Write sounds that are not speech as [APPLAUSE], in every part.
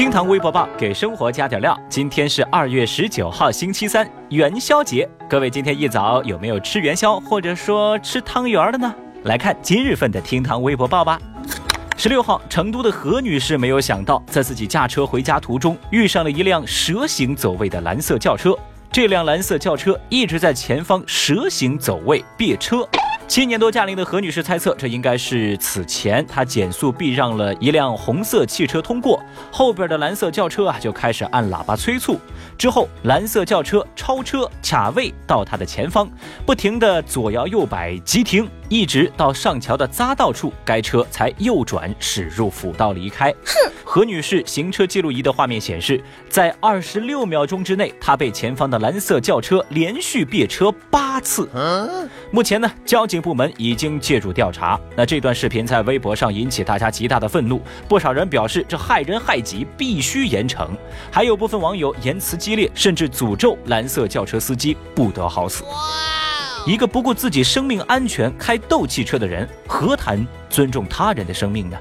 厅堂微博报给生活加点料。今天是二月十九号，星期三，元宵节。各位今天一早有没有吃元宵，或者说吃汤圆的呢？来看今日份的厅堂微博报吧。十六号，成都的何女士没有想到，在自己驾车回家途中，遇上了一辆蛇形走位的蓝色轿车。这辆蓝色轿车一直在前方蛇形走位别车。七年多驾龄的何女士猜测，这应该是此前她减速避让了一辆红色汽车通过，后边的蓝色轿车啊就开始按喇叭催促。之后，蓝色轿车超车卡位到她的前方，不停的左摇右摆急停，一直到上桥的匝道处，该车才右转驶入辅道离开。哼，何女士行车记录仪的画面显示，在二十六秒钟之内，她被前方的蓝色轿车连续别车八次。目前呢，交警。部门已经介入调查。那这段视频在微博上引起大家极大的愤怒，不少人表示这害人害己，必须严惩。还有部分网友言辞激烈，甚至诅咒蓝色轿车司机不得好死。一个不顾自己生命安全开斗气车的人，何谈尊重他人的生命呢？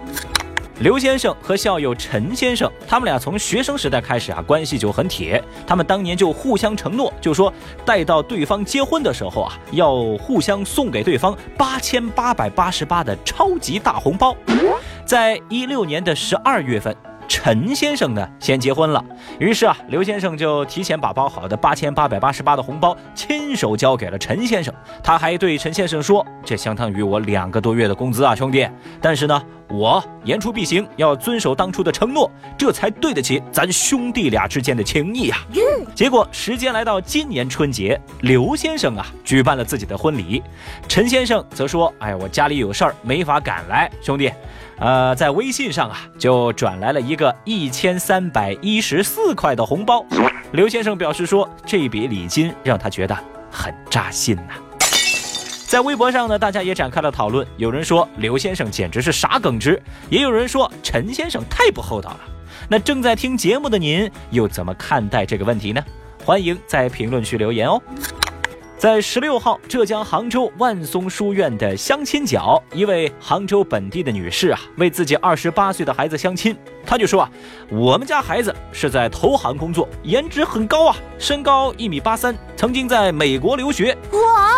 刘先生和校友陈先生，他们俩从学生时代开始啊，关系就很铁。他们当年就互相承诺，就说待到对方结婚的时候啊，要互相送给对方八千八百八十八的超级大红包。在一六年的十二月份。陈先生呢，先结婚了，于是啊，刘先生就提前把包好的八千八百八十八的红包亲手交给了陈先生。他还对陈先生说：“这相当于我两个多月的工资啊，兄弟。但是呢，我言出必行，要遵守当初的承诺，这才对得起咱兄弟俩之间的情谊啊。”结果时间来到今年春节，刘先生啊举办了自己的婚礼，陈先生则说：“哎，我家里有事儿，没法赶来，兄弟。”呃，在微信上啊，就转来了一个一千三百一十四块的红包。刘先生表示说，这笔礼金让他觉得很扎心呐。在微博上呢，大家也展开了讨论，有人说刘先生简直是傻耿直，也有人说陈先生太不厚道了。那正在听节目的您又怎么看待这个问题呢？欢迎在评论区留言哦。在十六号，浙江杭州万松书院的相亲角，一位杭州本地的女士啊，为自己二十八岁的孩子相亲。她就说啊，我们家孩子是在投行工作，颜值很高啊，身高一米八三，曾经在美国留学。哇，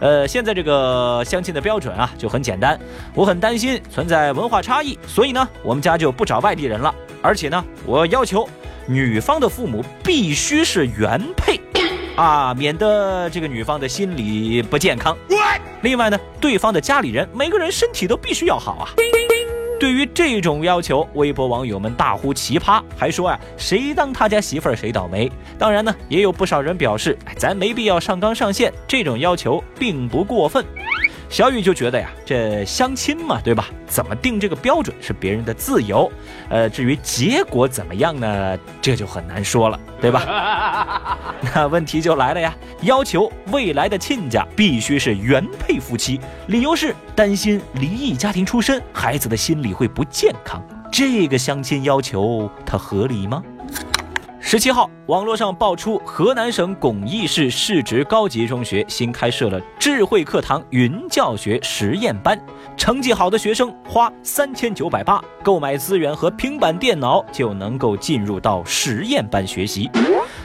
呃，现在这个相亲的标准啊，就很简单。我很担心存在文化差异，所以呢，我们家就不找外地人了。而且呢，我要求女方的父母必须是原配。啊，免得这个女方的心理不健康。另外呢，对方的家里人每个人身体都必须要好啊。对于这种要求，微博网友们大呼奇葩，还说啊，谁当他家媳妇儿谁倒霉。当然呢，也有不少人表示，哎，咱没必要上纲上线，这种要求并不过分。小雨就觉得呀，这相亲嘛，对吧？怎么定这个标准是别人的自由，呃，至于结果怎么样呢，这就很难说了，对吧？[LAUGHS] 那问题就来了呀，要求未来的亲家必须是原配夫妻，理由是担心离异家庭出身，孩子的心理会不健康。这个相亲要求，它合理吗？十七号，网络上爆出河南省巩义市市直高级中学新开设了智慧课堂云教学实验班，成绩好的学生花三千九百八购买资源和平板电脑，就能够进入到实验班学习。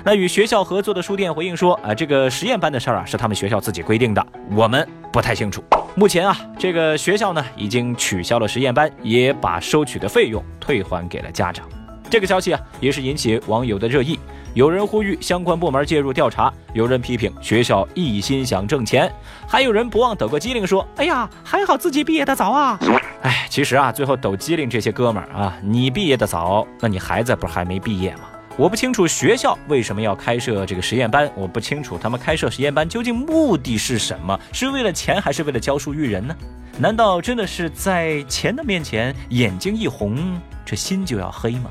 那与学校合作的书店回应说，啊，这个实验班的事儿啊是他们学校自己规定的，我们不太清楚。目前啊，这个学校呢已经取消了实验班，也把收取的费用退还给了家长。这个消息啊，也是引起网友的热议。有人呼吁相关部门介入调查，有人批评学校一心想挣钱，还有人不忘抖个机灵说：“哎呀，还好自己毕业的早啊！” [LAUGHS] 哎，其实啊，最后抖机灵这些哥们儿啊，你毕业的早，那你孩子不是还没毕业吗？我不清楚学校为什么要开设这个实验班，我不清楚他们开设实验班究竟目的是什么，是为了钱还是为了教书育人呢？难道真的是在钱的面前眼睛一红，这心就要黑吗？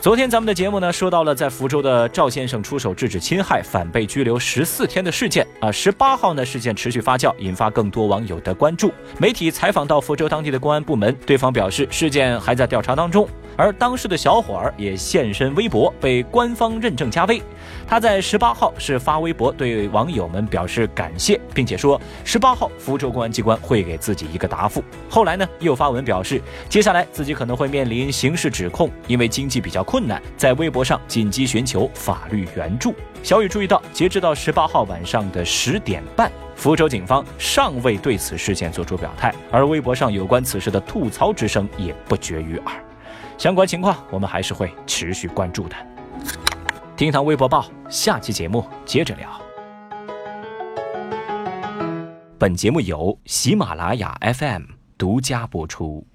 昨天咱们的节目呢，说到了在福州的赵先生出手制止侵害，反被拘留十四天的事件啊。十八号呢，事件持续发酵，引发更多网友的关注。媒体采访到福州当地的公安部门，对方表示事件还在调查当中。而当事的小伙儿也现身微博，被官方认证加微。他在十八号是发微博对网友们表示感谢，并且说十八号福州公安机关会给自己一个答复。后来呢，又发文表示接下来自己可能会面临刑事指控，因为经济比较困难，在微博上紧急寻求法律援助。小雨注意到，截止到十八号晚上的十点半，福州警方尚未对此事件做出表态，而微博上有关此事的吐槽之声也不绝于耳。相关情况，我们还是会持续关注的。听堂微博报，下期节目接着聊。本节目由喜马拉雅 FM 独家播出。